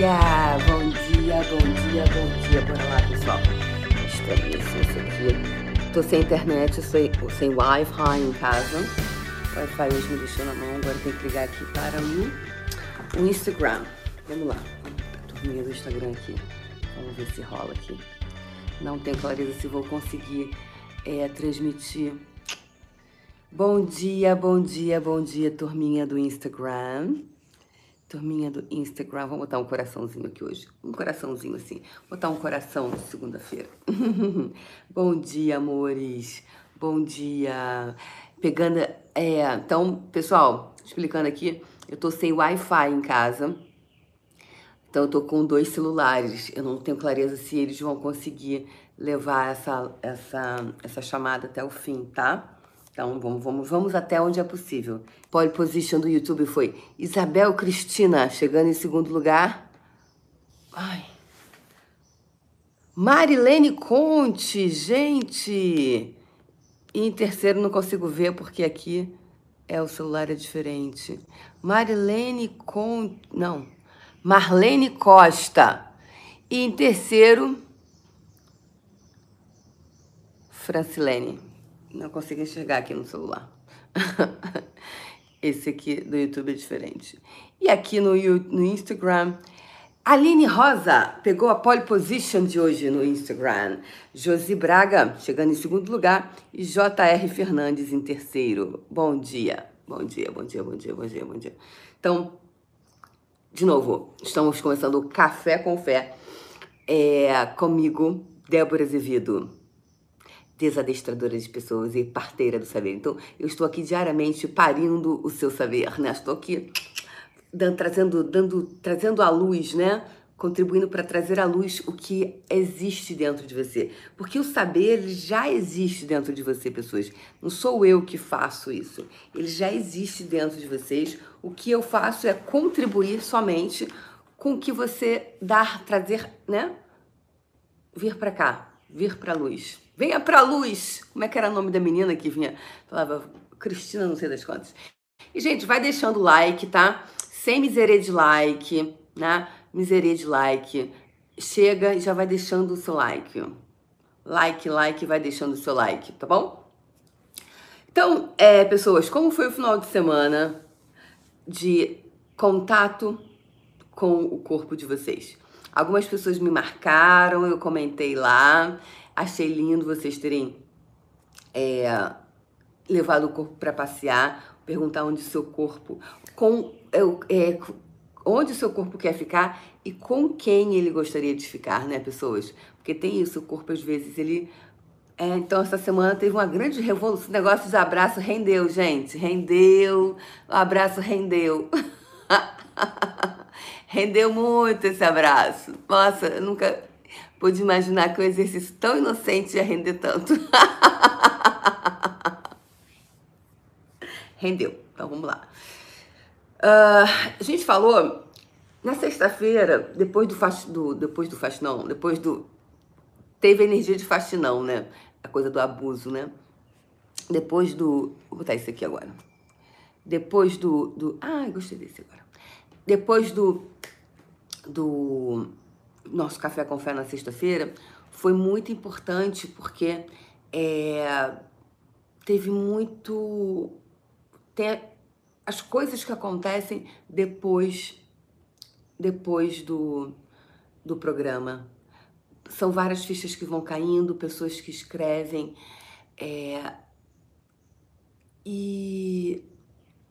dia! Bom dia, bom dia, bom dia. Bora lá, pessoal. Estamos isso aqui. Tô sem internet, sem, sem Wi-Fi em casa. O Wi-Fi hoje me deixou na mão, agora tem que ligar aqui para o, Instagram. Vamos lá. Turminha do Instagram aqui. Vamos ver se rola aqui. Não tenho clareza se vou conseguir é, transmitir. Bom dia, bom dia, bom dia, turminha do Instagram. Turminha do Instagram, vamos botar um coraçãozinho aqui hoje. Um coraçãozinho assim. Botar um coração segunda-feira. Bom dia, amores. Bom dia. Pegando. É, então, pessoal, explicando aqui, eu tô sem Wi-Fi em casa. Então, eu tô com dois celulares. Eu não tenho clareza se eles vão conseguir levar essa, essa, essa chamada até o fim, tá? Então vamos, vamos, vamos até onde é possível. Pole position do YouTube foi Isabel Cristina, chegando em segundo lugar. Ai. Marilene Conte, gente! E em terceiro não consigo ver porque aqui é o celular é diferente. Marilene Conte, não. Marlene Costa. E em terceiro, Francilene. Não consigo enxergar aqui no celular. Esse aqui do YouTube é diferente. E aqui no, no Instagram, Aline Rosa pegou a pole position de hoje no Instagram. Josi Braga chegando em segundo lugar e JR Fernandes em terceiro. Bom dia, bom dia, bom dia, bom dia, bom dia, bom dia. Então, de novo, estamos começando o Café com Fé é, comigo, Débora Azevedo desadestradora de pessoas e parteira do saber. Então, eu estou aqui diariamente parindo o seu saber, né? Estou aqui dando, trazendo, dando, trazendo à luz, né? Contribuindo para trazer à luz o que existe dentro de você. Porque o saber já existe dentro de você, pessoas. Não sou eu que faço isso. Ele já existe dentro de vocês. O que eu faço é contribuir somente com o que você dá, trazer, né? Vir para cá, vir para a luz. Venha pra luz. Como é que era o nome da menina que vinha? Falava Cristina, não sei das quantas. E, gente, vai deixando like, tá? Sem miserê de like, né? Miserê de like. Chega e já vai deixando o seu like. Like, like, vai deixando o seu like, tá bom? Então, é, pessoas, como foi o final de semana de contato com o corpo de vocês? Algumas pessoas me marcaram, eu comentei lá. Achei lindo vocês terem é, levado o corpo para passear, perguntar onde seu corpo, com, é, onde o seu corpo quer ficar e com quem ele gostaria de ficar, né, pessoas? Porque tem isso, o corpo às vezes ele é, então, essa semana teve uma grande revolução. O negócio de abraço rendeu, gente. Rendeu. O abraço rendeu. rendeu muito esse abraço. Nossa, eu nunca pude imaginar que um exercício tão inocente ia render tanto. Rendeu. Então vamos lá. Uh, a gente falou na sexta-feira, depois do fast, do depois do fastinão, depois do teve energia de fastinão, né? A coisa do abuso, né? Depois do, vou botar isso aqui agora. Depois do do, ah, gostei desse agora. Depois do do nosso Café com Fé na sexta-feira foi muito importante porque é, teve muito. As coisas que acontecem depois, depois do, do programa. São várias fichas que vão caindo, pessoas que escrevem. É, e,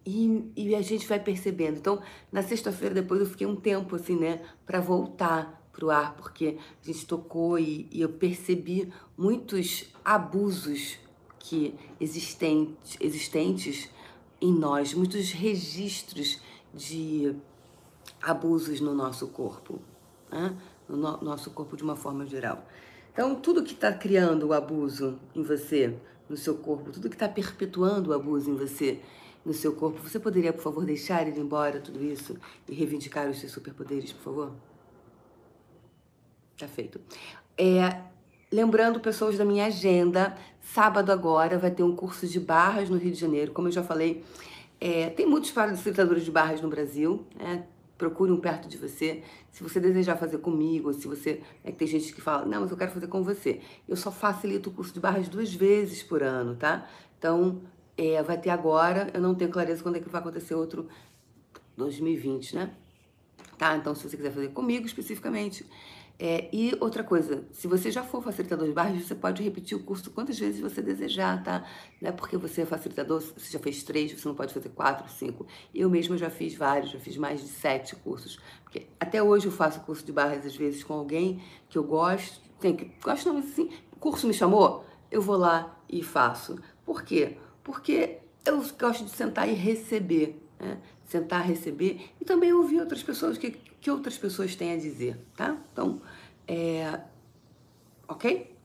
e, e, a gente vai percebendo. Então, na sexta-feira, depois eu fiquei um tempo assim, né, para voltar para o ar, porque a gente tocou e, e eu percebi muitos abusos que existentes, existentes em nós, muitos registros de abusos no nosso corpo, né? no no nosso corpo de uma forma geral. Então, tudo que está criando o abuso em você, no seu corpo, tudo que está perpetuando o abuso em você, no seu corpo, você poderia, por favor, deixar ir embora tudo isso e reivindicar os seus superpoderes, por favor? Tá feito. É, lembrando, pessoas da minha agenda, sábado agora vai ter um curso de barras no Rio de Janeiro. Como eu já falei, é, tem muitos facilitadores de barras no Brasil, né? procure um perto de você. Se você desejar fazer comigo, se você. É que tem gente que fala, não, mas eu quero fazer com você. Eu só facilito o curso de barras duas vezes por ano, tá? Então, é, vai ter agora, eu não tenho clareza quando é que vai acontecer outro 2020, né? Tá? Então, se você quiser fazer comigo especificamente, é, e outra coisa, se você já for facilitador de barras, você pode repetir o curso quantas vezes você desejar, tá? Não é porque você é facilitador, você já fez três, você não pode fazer quatro, cinco. Eu mesma já fiz vários, já fiz mais de sete cursos. Porque até hoje eu faço curso de barras, às vezes, com alguém que eu gosto, tem que gosto não, mas assim, curso me chamou, eu vou lá e faço. Por quê? Porque eu gosto de sentar e receber, né? Sentar, receber e também ouvir outras pessoas que que outras pessoas têm a dizer, tá? Então, é. Ok?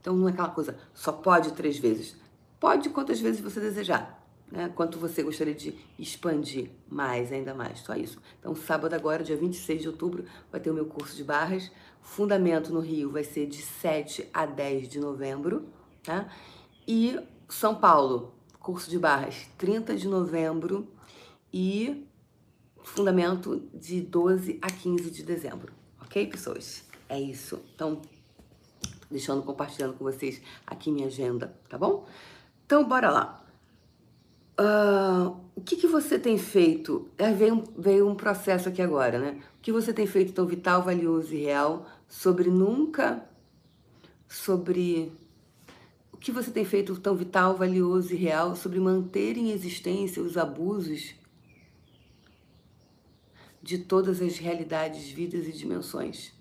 Então não é aquela coisa, só pode três vezes. Pode quantas vezes você desejar, né? Quanto você gostaria de expandir mais, ainda mais, só isso. Então, sábado agora, dia 26 de outubro, vai ter o meu curso de barras. Fundamento no Rio vai ser de 7 a 10 de novembro, tá? E São Paulo, curso de barras, 30 de novembro e fundamento de 12 a 15 de dezembro. Ok, pessoas? É isso. Então, deixando, compartilhando com vocês aqui minha agenda, tá bom? Então, bora lá. Uh, o que, que você tem feito? É, veio, veio um processo aqui agora, né? O que você tem feito tão vital, valioso e real sobre nunca. Sobre. Que você tem feito tão vital, valioso e real sobre manter em existência os abusos de todas as realidades, vidas e dimensões.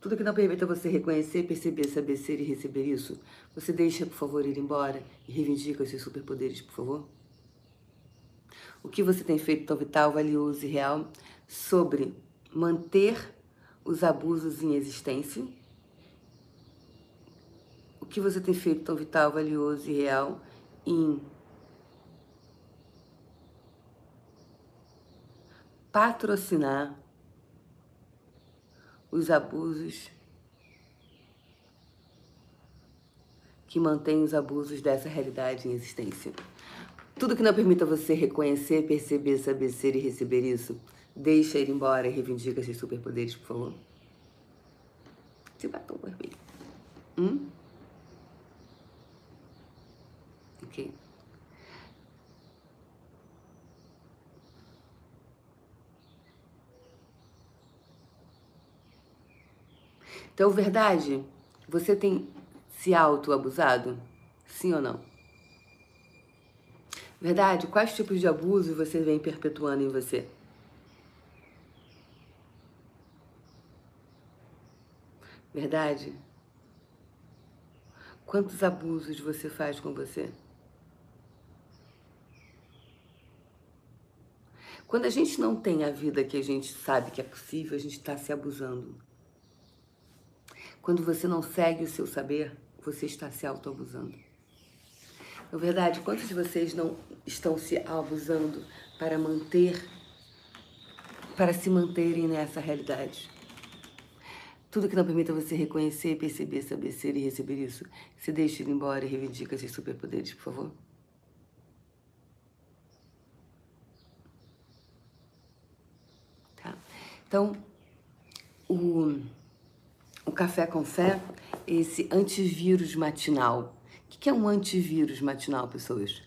Tudo que não permita você reconhecer, perceber, saber ser e receber isso, você deixa, por favor, ir embora e reivindica os seus superpoderes, por favor? O que você tem feito tão vital, valioso e real sobre manter os abusos em existência? O que você tem feito tão vital, valioso e real em patrocinar os abusos que mantêm os abusos dessa realidade em existência. Tudo que não permita você reconhecer, perceber, saber ser e receber isso, deixa ir embora e reivindica seus superpoderes, por favor. Esse batom vermelho. Hum? Ok. Então, verdade, você tem se auto-abusado? Sim ou não? Verdade, quais tipos de abuso você vem perpetuando em você? Verdade? Quantos abusos você faz com você? Quando a gente não tem a vida que a gente sabe que é possível, a gente está se abusando. Quando você não segue o seu saber, você está se autoabusando. Na verdade, quantos de vocês não estão se abusando para manter, para se manterem nessa realidade? Tudo que não permita você reconhecer, perceber, saber ser e receber isso, se deixe ir embora e reivindica seus superpoderes, por favor. Tá? Então, o o café com fé, esse antivírus matinal. O que é um antivírus matinal, pessoas?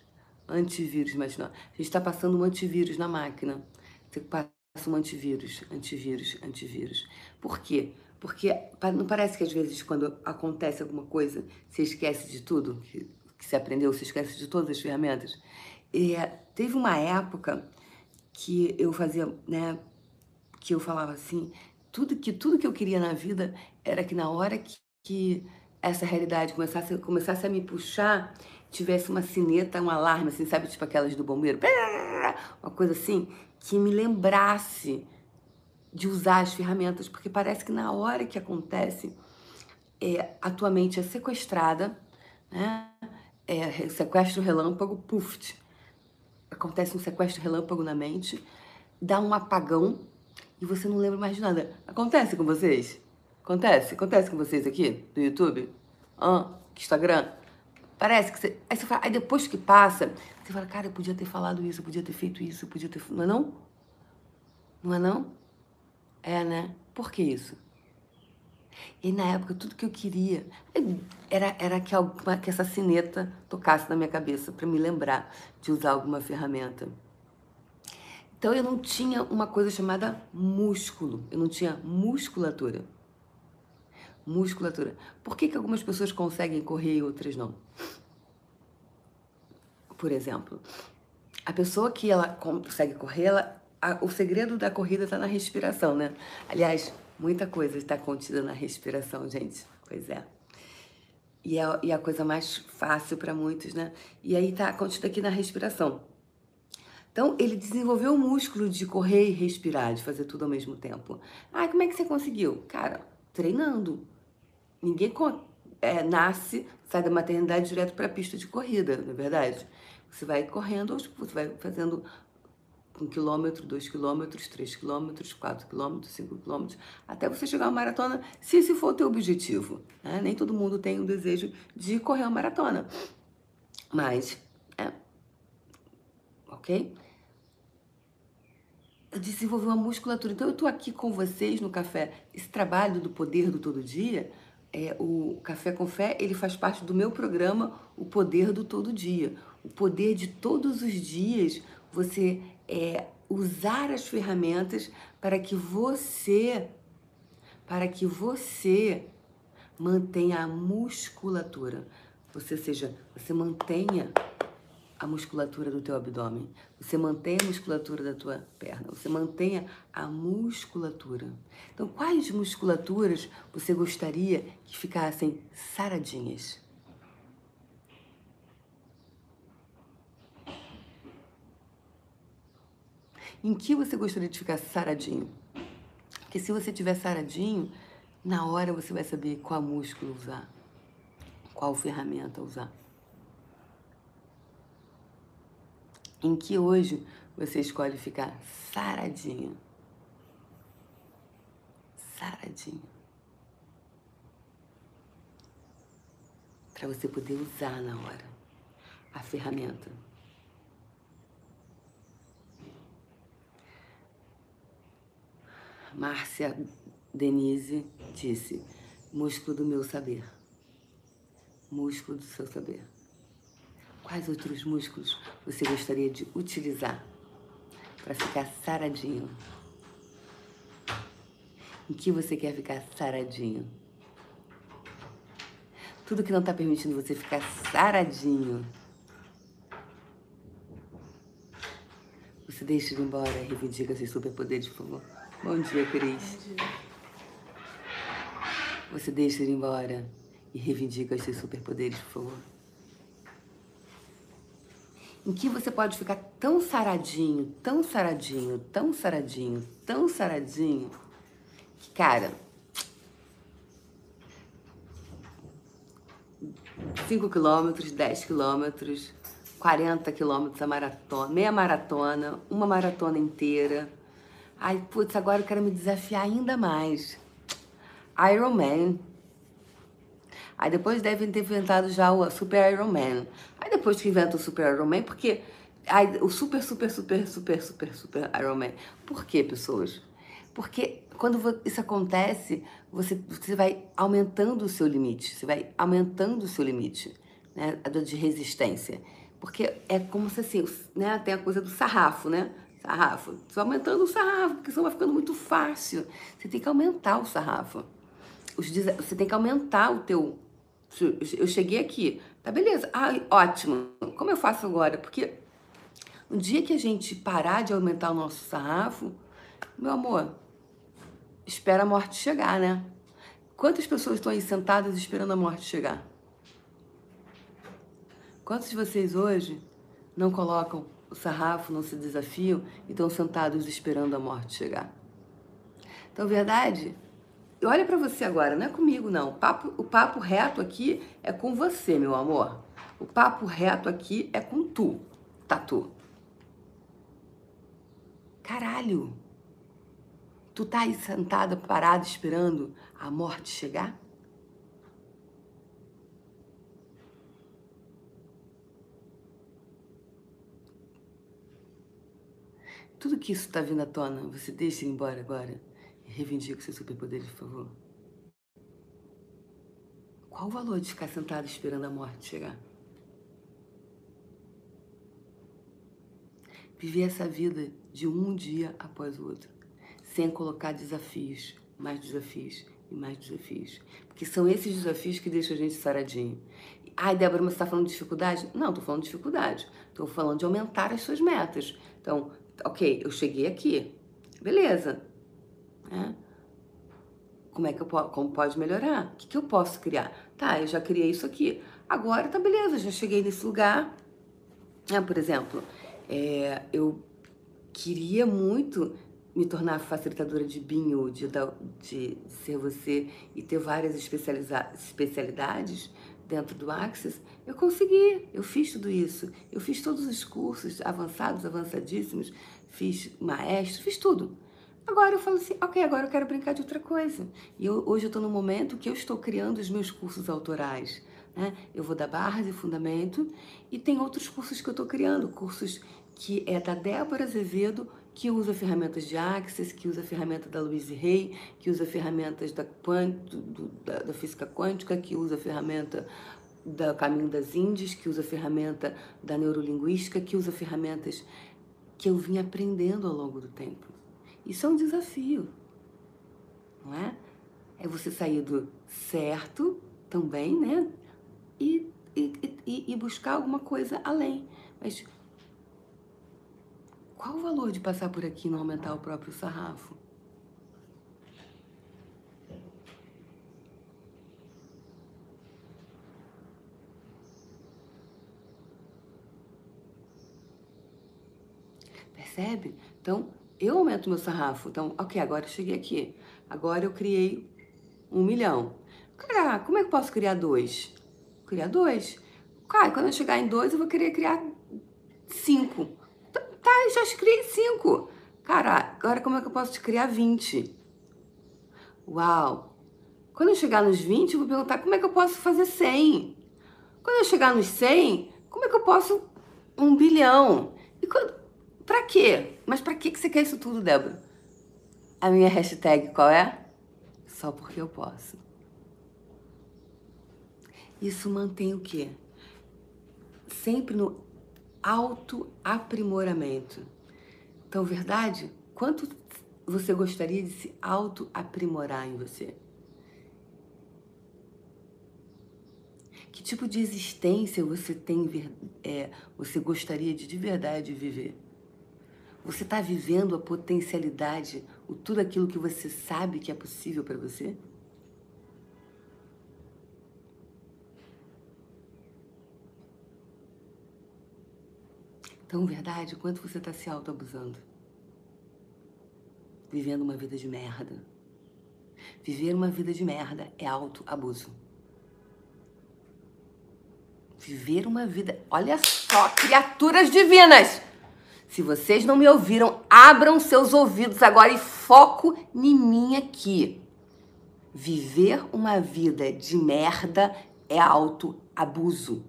Antivírus matinal. A gente está passando um antivírus na máquina. Você passa um antivírus, antivírus, antivírus. Por quê? Porque não parece que às vezes quando acontece alguma coisa, você esquece de tudo que, que você aprendeu, você esquece de todas as ferramentas. E, teve uma época que eu fazia, né, que eu falava assim, tudo que tudo que eu queria na vida era que na hora que, que essa realidade começasse, começasse a me puxar, tivesse uma sineta, um alarme, assim, sabe, tipo aquelas do bombeiro, uma coisa assim, que me lembrasse de usar as ferramentas, porque parece que na hora que acontece, é, a tua mente é sequestrada, né? É, sequestro relâmpago, puf, acontece um sequestro relâmpago na mente, dá um apagão e você não lembra mais de nada. Acontece com vocês? Acontece? Acontece com vocês aqui do YouTube? Ah, Instagram? Parece que você. Aí, você fala, aí depois que passa, você fala, cara, eu podia ter falado isso, eu podia ter feito isso, eu podia ter. Não é não? Não é não? É, né? Por que isso? E na época, tudo que eu queria era, era que, alguma, que essa sineta tocasse na minha cabeça para me lembrar de usar alguma ferramenta. Então eu não tinha uma coisa chamada músculo, eu não tinha musculatura. Musculatura. Por que, que algumas pessoas conseguem correr e outras não? Por exemplo, a pessoa que ela consegue correr, ela, a, o segredo da corrida está na respiração, né? Aliás, muita coisa está contida na respiração, gente. Pois é. E é, e é a coisa mais fácil para muitos, né? E aí está contida aqui na respiração. Então, ele desenvolveu o músculo de correr e respirar, de fazer tudo ao mesmo tempo. Ah, como é que você conseguiu? Cara, treinando. Ninguém é, nasce, sai da maternidade direto para a pista de corrida, não é verdade? Você vai correndo, você vai fazendo um quilômetro, dois quilômetros, três quilômetros, quatro quilômetros, cinco quilômetros, até você chegar uma maratona, se esse for o teu objetivo. Né? Nem todo mundo tem o desejo de correr uma maratona. Mas, é, ok? desenvolver uma musculatura. Então eu estou aqui com vocês no café. Esse trabalho do poder do todo dia, é, o Café com Fé, ele faz parte do meu programa O Poder do Todo Dia. O poder de todos os dias você é, usar as ferramentas para que você, para que você mantenha a musculatura. Você seja, você mantenha a musculatura do teu abdômen, você mantenha a musculatura da tua perna, você mantenha a musculatura. Então, quais musculaturas você gostaria que ficassem saradinhas? Em que você gostaria de ficar saradinho? Porque se você tiver saradinho, na hora você vai saber qual músculo usar, qual ferramenta usar. Em que hoje você escolhe ficar saradinho. Saradinho. Para você poder usar na hora a ferramenta. Márcia Denise disse: músculo do meu saber. Músculo do seu saber. Quais outros músculos você gostaria de utilizar para ficar saradinho? Em que você quer ficar saradinho? Tudo que não está permitindo você ficar saradinho. Você deixa ele embora e reivindica seus superpoderes, por favor. Bom dia, Cris. Bom dia. Você deixa ele embora e reivindica seus superpoderes, por favor em que você pode ficar tão saradinho, tão saradinho, tão saradinho, tão saradinho, que, cara, 5 quilômetros, 10 quilômetros, 40 quilômetros a maratona, meia maratona, uma maratona inteira. Ai, putz, agora eu quero me desafiar ainda mais. Ironman. Aí depois devem ter inventado já o Super Iron Man. Aí depois que inventa o Super Iron Man, porque aí, o Super, Super, Super, Super, Super, Super Iron Man. Por quê, pessoas? Porque quando isso acontece, você, você vai aumentando o seu limite, você vai aumentando o seu limite né, de resistência. Porque é como se assim, né, tem a coisa do sarrafo, né? Sarrafo. Você vai aumentando o sarrafo, porque senão vai ficando muito fácil. Você tem que aumentar o sarrafo. Você tem que aumentar o teu eu cheguei aqui, tá beleza, ah, ótimo. Como eu faço agora? Porque no dia que a gente parar de aumentar o nosso sarrafo, meu amor, espera a morte chegar, né? Quantas pessoas estão aí sentadas esperando a morte chegar? Quantos de vocês hoje não colocam o sarrafo, não se desafiam e estão sentados esperando a morte chegar? Então, verdade olha para você agora, não é comigo não. O papo, o papo reto aqui é com você, meu amor. O papo reto aqui é com tu, Tatu. Caralho! Tu tá aí sentada, parada, esperando a morte chegar? Tudo que isso está vindo à tona, você deixa ir embora agora reivindica seus superpoderes, por favor. Qual o valor de ficar sentado esperando a morte chegar? Viver essa vida de um dia após o outro, sem colocar desafios, mais desafios e mais desafios. Porque são esses desafios que deixam a gente saradinho. Ai, Débora, mas você está falando de dificuldade? Não, estou falando de dificuldade. Estou falando de aumentar as suas metas. Então, ok, eu cheguei aqui. Beleza. É. Como é que eu posso, como pode melhorar? O que, que eu posso criar? Tá, eu já criei isso aqui. Agora tá beleza, já cheguei nesse lugar. É, por exemplo, é, eu queria muito me tornar facilitadora de binho, de, de ser você e ter várias especialidades dentro do Access, eu consegui, eu fiz tudo isso. Eu fiz todos os cursos avançados, avançadíssimos, fiz maestro, fiz tudo. Agora eu falo assim, ok, agora eu quero brincar de outra coisa. E eu, hoje eu estou no momento que eu estou criando os meus cursos autorais. Né? Eu vou dar barras e fundamento e tem outros cursos que eu estou criando, cursos que é da Débora Azevedo, que usa ferramentas de Access, que usa ferramenta da Louise Hay, que usa ferramentas da, do, da, da física quântica, que usa ferramenta do Caminho das Índias, que usa ferramenta da neurolinguística, que usa ferramentas que eu vim aprendendo ao longo do tempo. Isso é um desafio, não é? É você sair do certo também, né? E, e, e buscar alguma coisa além. Mas qual o valor de passar por aqui e não aumentar o próprio sarrafo? Percebe? Então, eu aumento meu sarrafo. Então, ok, agora eu cheguei aqui. Agora eu criei um milhão. Cara, como é que eu posso criar dois? Criar dois. Cara, quando eu chegar em dois, eu vou querer criar cinco. Tá, já criei cinco. Cara, agora como é que eu posso te criar 20? Uau! Quando eu chegar nos 20, eu vou perguntar como é que eu posso fazer 100? Quando eu chegar nos 100, como é que eu posso um bilhão? E quando, pra quê? Mas pra que você quer isso tudo, Débora? A minha hashtag qual é? Só porque eu posso. Isso mantém o quê? Sempre no autoaprimoramento. Então, verdade? Quanto você gostaria de se autoaprimorar em você? Que tipo de existência você tem, é, você gostaria de de verdade viver? Você está vivendo a potencialidade, o tudo aquilo que você sabe que é possível para você? Então, verdade, quanto você está se autoabusando? Vivendo uma vida de merda. Viver uma vida de merda é autoabuso. Viver uma vida. Olha só, criaturas divinas! Se vocês não me ouviram, abram seus ouvidos agora e foco em mim aqui. Viver uma vida de merda é autoabuso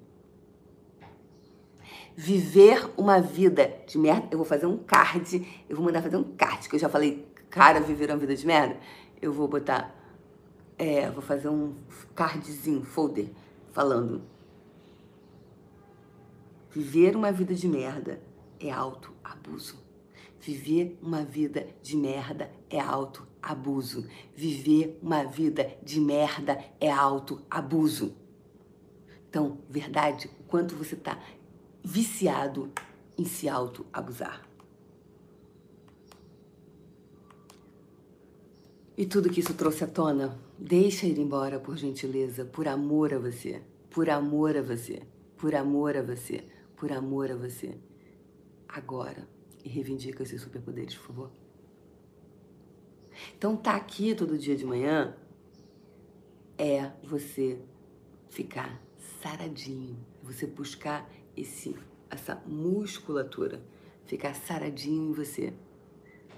viver uma vida de merda. Eu vou fazer um card, eu vou mandar fazer um card, que eu já falei, cara, viver uma vida de merda. Eu vou botar, é, vou fazer um cardzinho, folder, falando. Viver uma vida de merda é alto abuso. Viver uma vida de merda é alto abuso. Viver uma vida de merda é alto abuso. Então, verdade, o quanto você está viciado em se auto-abusar. E tudo que isso trouxe à tona, deixa ir embora, por gentileza, por amor a você, por amor a você, por amor a você, por amor a você. Agora. E reivindica esses superpoderes, por favor. Então, tá aqui todo dia de manhã é você ficar saradinho, você buscar esse, essa musculatura ficar saradinho em você.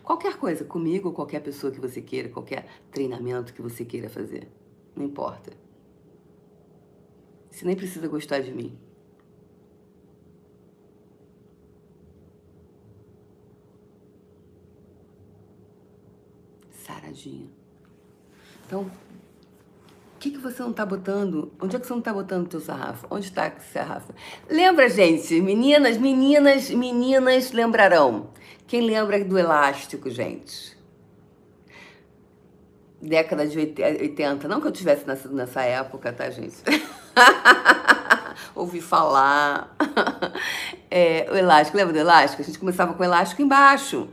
Qualquer coisa, comigo qualquer pessoa que você queira, qualquer treinamento que você queira fazer, não importa. Você nem precisa gostar de mim. Tadinha. Então, o que, que você não tá botando? Onde é que você não tá botando o teu sarrafo? Onde está esse sarrafo? Lembra, gente? Meninas, meninas, meninas lembrarão. Quem lembra do elástico, gente? Década de 80. Não que eu tivesse nascido nessa época, tá, gente? Ouvi falar. É, o elástico, lembra do elástico? A gente começava com o elástico embaixo.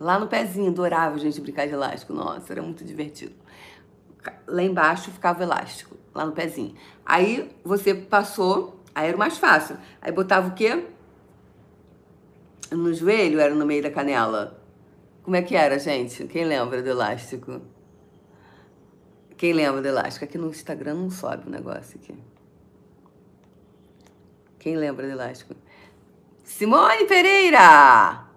Lá no pezinho, adorava a gente brincar de elástico. Nossa, era muito divertido. Lá embaixo ficava o elástico, lá no pezinho. Aí você passou, aí era o mais fácil. Aí botava o quê? No joelho, era no meio da canela. Como é que era, gente? Quem lembra do elástico? Quem lembra do elástico? Aqui no Instagram não sobe o negócio aqui. Quem lembra do elástico? Simone Pereira!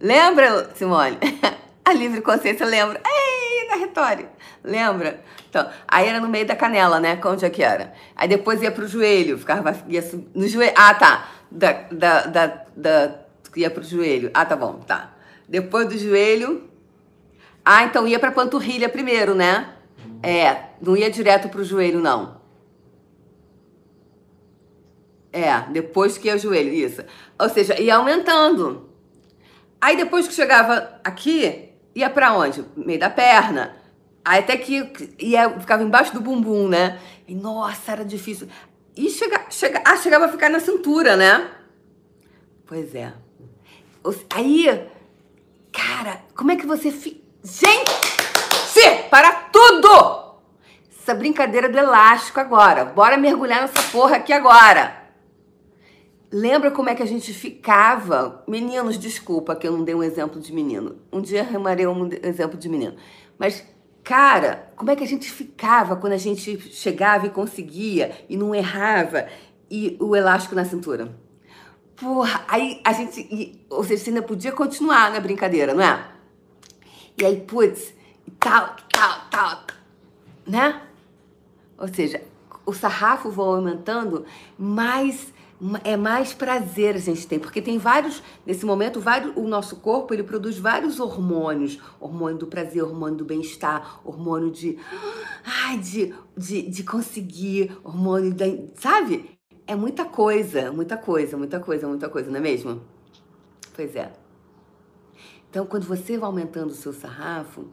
Lembra, Simone? A livre consciência lembra. Ei, na retórica. Lembra? Então, aí era no meio da canela, né? Onde é que era? Aí depois ia pro joelho, ficava ia no joelho. Ah, tá. Da, da, da, da, ia pro joelho. Ah, tá bom, tá. Depois do joelho. Ah, então ia pra panturrilha primeiro, né? É, não ia direto pro joelho, não. É, depois que ia o joelho, isso. Ou seja, ia aumentando. Aí depois que chegava aqui, ia para onde? Meio da perna. Aí até que ia, ficava embaixo do bumbum, né? E nossa, era difícil. E chega, chega, ah, chegava a ficar na cintura, né? Pois é. Aí, cara, como é que você fica. Gente! para tudo! Essa brincadeira do elástico agora. Bora mergulhar nessa porra aqui agora. Lembra como é que a gente ficava? Meninos, desculpa que eu não dei um exemplo de menino. Um dia remarei um exemplo de menino. Mas, cara, como é que a gente ficava quando a gente chegava e conseguia e não errava e o elástico na cintura? Porra, aí a gente. E, ou seja, você ainda podia continuar na brincadeira, não é? E aí, putz, tal, tal, tal, né? Ou seja, o sarrafo vai aumentando, mais é mais prazer a gente tem, porque tem vários, nesse momento, vários, o nosso corpo ele produz vários hormônios, hormônio do prazer, hormônio do bem-estar, hormônio de, ai, de, de, de conseguir, hormônio da, sabe? É muita coisa, muita coisa, muita coisa, muita coisa, não é mesmo? Pois é. Então, quando você vai aumentando o seu sarrafo,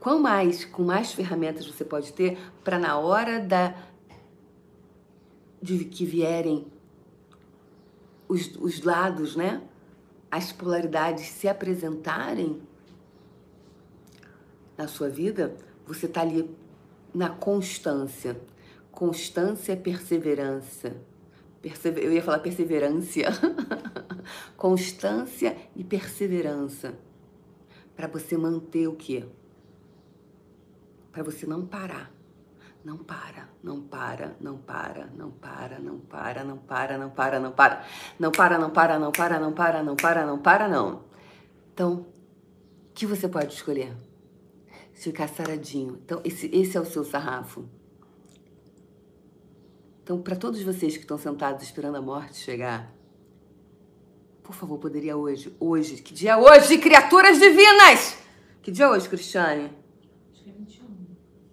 quão mais, com mais ferramentas você pode ter para na hora da de que vierem os, os lados, né? As polaridades se apresentarem na sua vida, você está ali na constância. Constância é perseverança. Persever... Eu ia falar perseverança. Constância e perseverança. Para você manter o quê? para você não parar. Não para, não para, não para, não para, não para, não para, não para, não para. Não para, não para, não para, não para, não para, não para, não. Então, o que você pode escolher? Ficar saradinho. Então, esse, esse é o seu sarrafo. Então, para todos vocês que estão sentados esperando a morte chegar, por favor, poderia hoje, hoje, que dia é hoje, criaturas divinas? Que dia é hoje, Cristiane? 21.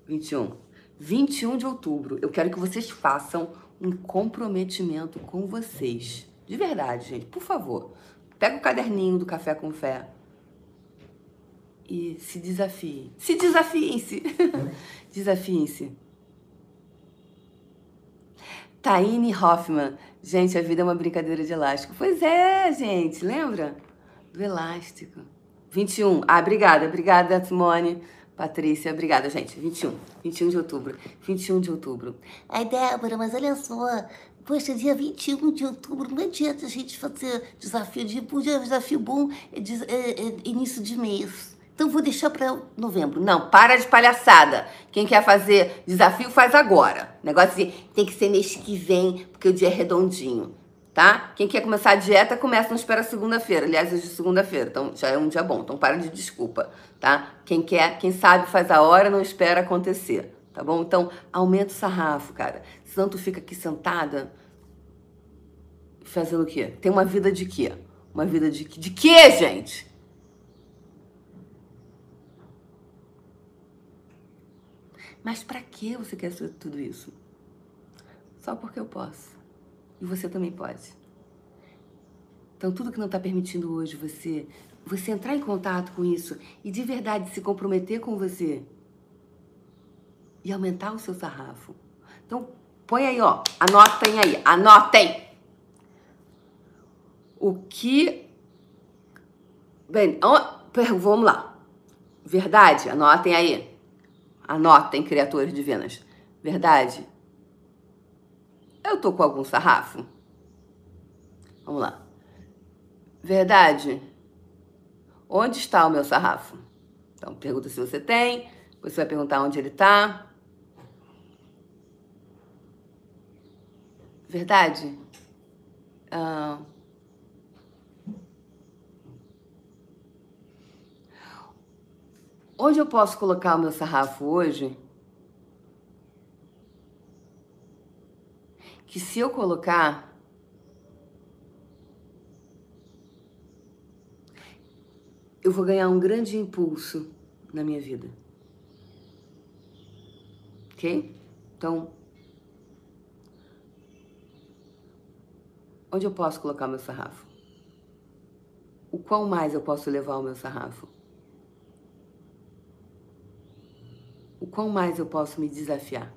21 de outubro, eu quero que vocês façam um comprometimento com vocês. De verdade, gente, por favor. Pega o caderninho do Café com Fé e se desafiem. Se desafiem-se. Desafiem-se. Taine Hoffman. Gente, a vida é uma brincadeira de elástico. Pois é, gente, lembra? Do elástico. 21. Ah, obrigada, obrigada, Simone. Patrícia, obrigada, gente. 21. 21 de outubro. 21 de outubro. Ai, Débora, mas olha só. Poxa, dia 21 de outubro, não adianta a gente fazer desafio de um desafio bom é, é, é, início de mês. Então vou deixar para novembro. Não, para de palhaçada. Quem quer fazer desafio faz agora. Negócio de tem que ser mês que vem, porque o dia é redondinho tá? Quem quer começar a dieta, começa, não espera segunda-feira. Aliás, hoje é segunda-feira, então já é um dia bom. Então para de desculpa, tá? Quem quer, quem sabe faz a hora, não espera acontecer, tá bom? Então aumenta o sarrafo, cara. Senão tu fica aqui sentada fazendo o quê? Tem uma vida de quê? Uma vida de, de quê, gente? Mas para que você quer tudo isso? Só porque eu posso. E você também pode. Então, tudo que não está permitindo hoje você, você entrar em contato com isso e de verdade se comprometer com você e aumentar o seu sarrafo. Então, põe aí, ó, anotem aí, anotem. O que. Bem, vamos lá. Verdade, anotem aí. Anotem, criaturas divinas. Verdade. Eu tô com algum sarrafo? Vamos lá. Verdade? Onde está o meu sarrafo? Então, pergunta se você tem, você vai perguntar onde ele está. Verdade? Ah, onde eu posso colocar o meu sarrafo hoje? Que se eu colocar, eu vou ganhar um grande impulso na minha vida. Ok? Então, onde eu posso colocar meu sarrafo? O qual mais eu posso levar o meu sarrafo? O qual mais eu posso me desafiar?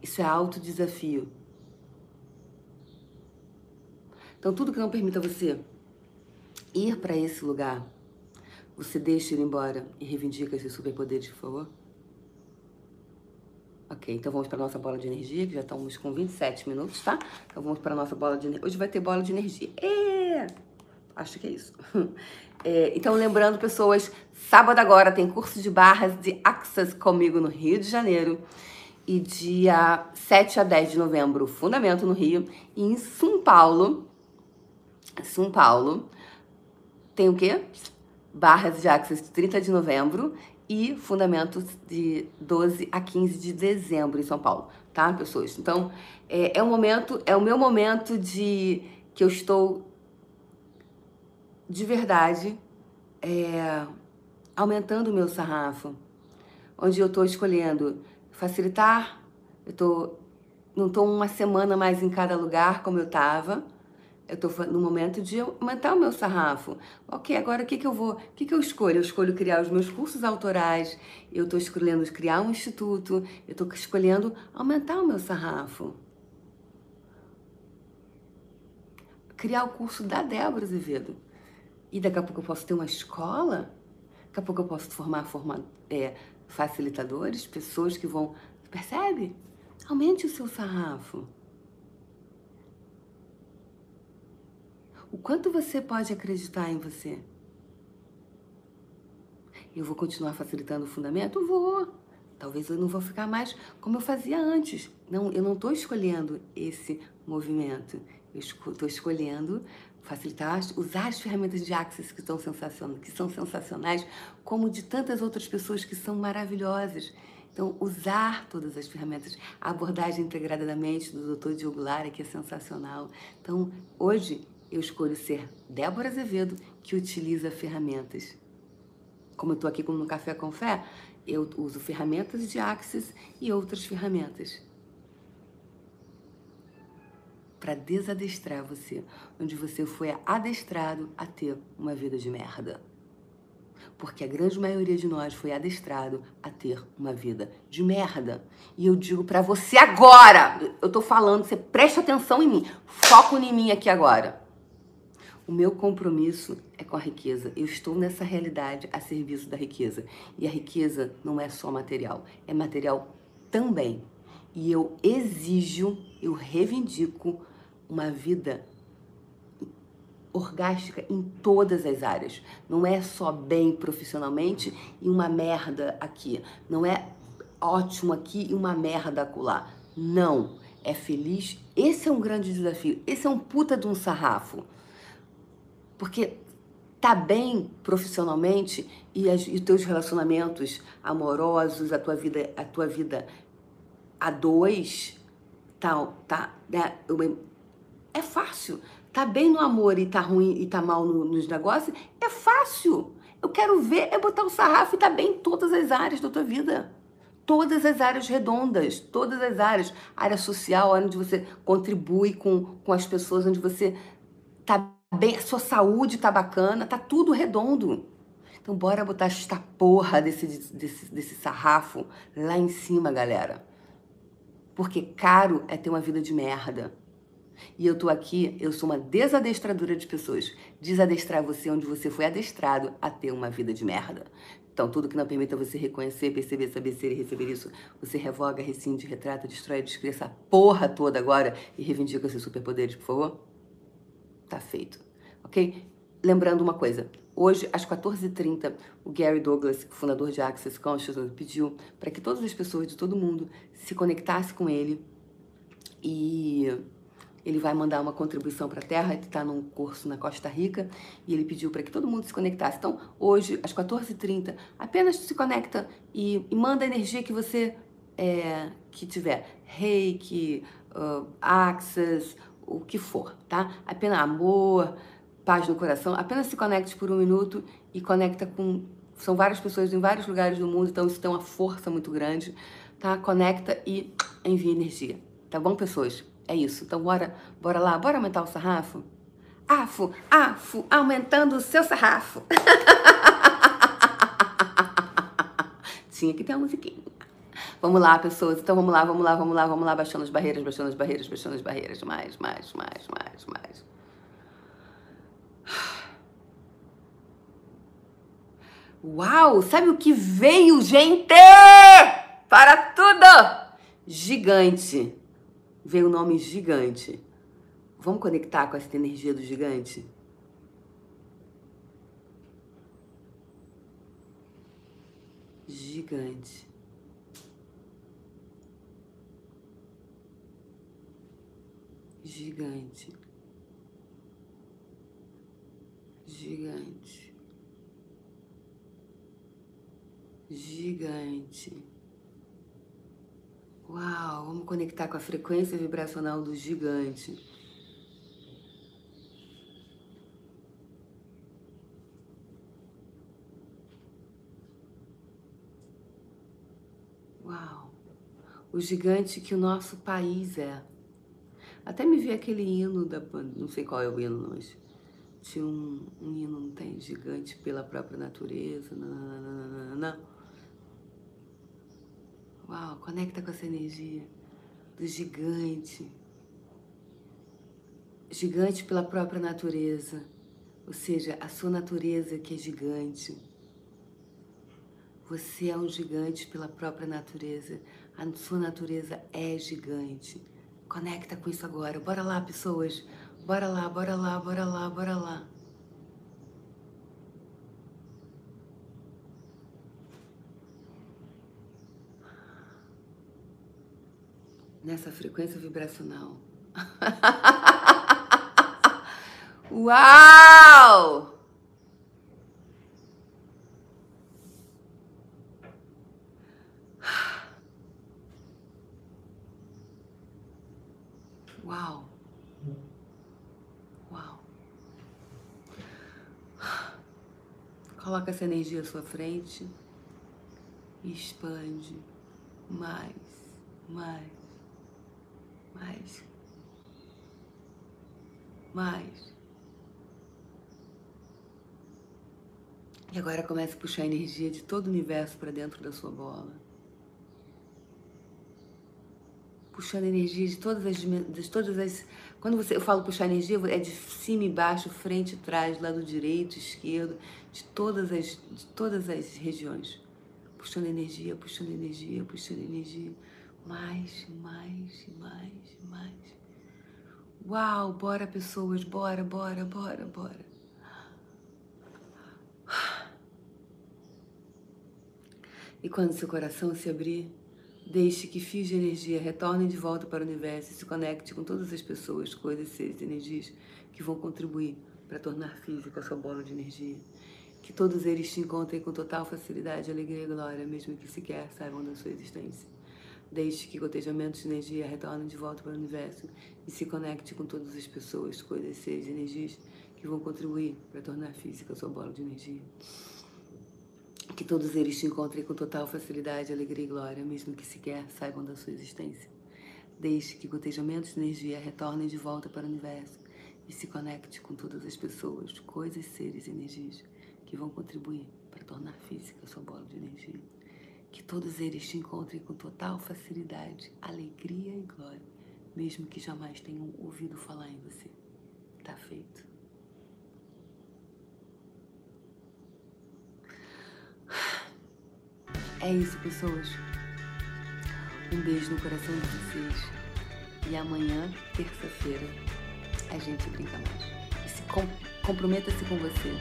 Isso é autodesafio. Então, tudo que não permita você ir para esse lugar você deixa ele embora e reivindica esses superpoderes, por favor? Ok, então vamos para nossa bola de energia, que já estamos com 27 minutos, tá? Então vamos para nossa bola de energia. Hoje vai ter bola de energia. É! Acho que é isso. É, então, lembrando, pessoas, sábado agora tem curso de barras de Access comigo no Rio de Janeiro. E dia 7 a 10 de novembro, Fundamento no Rio. E em São Paulo, São Paulo, tem o quê? Barras de de 30 de novembro e Fundamentos de 12 a 15 de dezembro em São Paulo, tá, pessoas? Então, é, é um momento, é o meu momento de que eu estou de verdade é, aumentando o meu sarrafo, onde eu estou escolhendo facilitar, eu tô, não estou uma semana mais em cada lugar como eu estava, eu estou no momento de aumentar o meu sarrafo. Ok, agora o que, que eu vou, o que, que eu escolho? Eu escolho criar os meus cursos autorais, eu estou escolhendo criar um instituto, eu estou escolhendo aumentar o meu sarrafo. Criar o curso da Débora Azevedo. E daqui a pouco eu posso ter uma escola, daqui a pouco eu posso formar forma, é, facilitadores, pessoas que vão. Percebe? Aumente o seu sarrafo. O quanto você pode acreditar em você? Eu vou continuar facilitando o fundamento? Vou. Talvez eu não vou ficar mais como eu fazia antes. Não, eu não estou escolhendo esse movimento. Eu estou escolhendo facilitar, usar as ferramentas de Access que, estão que são sensacionais, como de tantas outras pessoas que são maravilhosas. Então, usar todas as ferramentas, a abordagem integrada da mente do Dr. Diogo Lara, que é sensacional. Então, hoje eu escolho ser Débora Azevedo, que utiliza ferramentas. Como eu estou aqui no Café com Fé, eu uso ferramentas de Axis e outras ferramentas para desadestrar você, onde você foi adestrado a ter uma vida de merda. Porque a grande maioria de nós foi adestrado a ter uma vida de merda. E eu digo para você agora, eu tô falando, você preste atenção em mim, foco em mim aqui agora. O meu compromisso é com a riqueza. Eu estou nessa realidade a serviço da riqueza. E a riqueza não é só material, é material também. E eu exijo, eu reivindico uma vida orgástica em todas as áreas. Não é só bem profissionalmente e uma merda aqui. Não é ótimo aqui e uma merda acolá. Não. É feliz. Esse é um grande desafio. Esse é um puta de um sarrafo. Porque tá bem profissionalmente e, os teus relacionamentos amorosos, a tua vida, a tua vida a dois, tá, tá, né? é fácil. Tá bem no amor e tá ruim e tá mal no, nos negócios, é fácil. Eu quero ver é botar o sarrafo e tá bem em todas as áreas da tua vida. todas as áreas redondas, todas as áreas, área social, onde você contribui com, com as pessoas, onde você tá bem, a sua saúde tá bacana, tá tudo redondo. Então bora botar esta porra desse, desse, desse sarrafo lá em cima, galera. Porque caro é ter uma vida de merda. E eu tô aqui, eu sou uma desadestradora de pessoas. Desadestrar você onde você foi adestrado a ter uma vida de merda. Então, tudo que não permita você reconhecer, perceber, saber ser e receber isso, você revoga, rescinde, retrata, destrói, descreve essa porra toda agora e reivindica seus superpoderes, por favor? Tá feito. Ok? Lembrando uma coisa, hoje às 14h30, o Gary Douglas, fundador de Access Consciousness, pediu para que todas as pessoas de todo mundo se conectassem com ele e ele vai mandar uma contribuição para a Terra, ele está num curso na Costa Rica e ele pediu para que todo mundo se conectasse. Então, hoje, às 14h30, apenas se conecta e, e manda a energia que você é, que tiver. Reiki, uh, Access, o que for, tá? Apenas amor, paz no coração. Apenas se conecte por um minuto e conecta com... São várias pessoas em vários lugares do mundo, então isso tem uma força muito grande, tá? Conecta e envia energia, tá bom, pessoas? É isso. Então bora, bora lá, bora aumentar o sarrafo? Afo, afo, aumentando o seu sarrafo. Tinha que ter uma musiquinha. Vamos lá, pessoas. Então vamos lá, vamos lá, vamos lá, vamos lá, baixando as barreiras, baixando as barreiras, baixando as barreiras. Mais, mais, mais, mais, mais. Uau! Sabe o que veio, gente? Para tudo! Gigante veio o nome gigante. Vamos conectar com essa energia do gigante? Gigante. Gigante. Gigante. Gigante. Uau, vamos conectar com a frequência vibracional do gigante. Uau, o gigante que o nosso país é. Até me vi aquele hino da não sei qual é o hino, mas tinha um, um hino, não tem? Gigante pela própria natureza. Não. Uau, conecta com essa energia do gigante. Gigante pela própria natureza, ou seja, a sua natureza que é gigante. Você é um gigante pela própria natureza. A sua natureza é gigante. Conecta com isso agora. Bora lá, pessoas. Bora lá, bora lá, bora lá, bora lá. nessa frequência vibracional. Uau! Uau! Uau! Coloca essa energia à sua frente e expande mais, mais mais. Mais. E agora comece a puxar a energia de todo o universo para dentro da sua bola. Puxando energia de todas as, de todas as. Quando você, eu falo puxar energia, é de cima e baixo, frente e trás, lado direito, esquerdo, de todas as, de todas as regiões. Puxando energia, puxando energia, puxando energia mais, mais, mais, mais. Uau, bora pessoas, bora, bora, bora, bora. E quando seu coração se abrir, deixe que fios de energia retornem de volta para o universo e se conecte com todas as pessoas, coisas, seres, energias que vão contribuir para tornar física sua bola de energia. Que todos eles te encontrem com total facilidade, alegria e glória, mesmo que sequer saibam da sua existência. Deixe que gotejamentos de energia retornem de volta para o universo e se conecte com todas as pessoas, coisas, seres, energias que vão contribuir para tornar física sua bola de energia. Que todos eles te encontrem com total facilidade, alegria e glória, mesmo que sequer saibam da sua existência. Deixe que gotejamentos de energia retornem de volta para o universo e se conecte com todas as pessoas, coisas, seres e energias que vão contribuir para tornar física a sua bola de energia. Que todos eles te encontrem com total facilidade, alegria e glória, mesmo que jamais tenham ouvido falar em você. Tá feito. É isso, pessoas. Um beijo no coração de vocês. E amanhã, terça-feira, a gente brinca mais. E se com, comprometa-se com você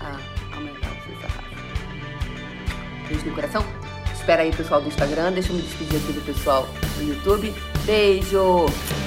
a aumentar o seu salário. Beijo no coração. Espera aí, pessoal do Instagram. Deixa eu me despedir aqui do pessoal do YouTube. Beijo!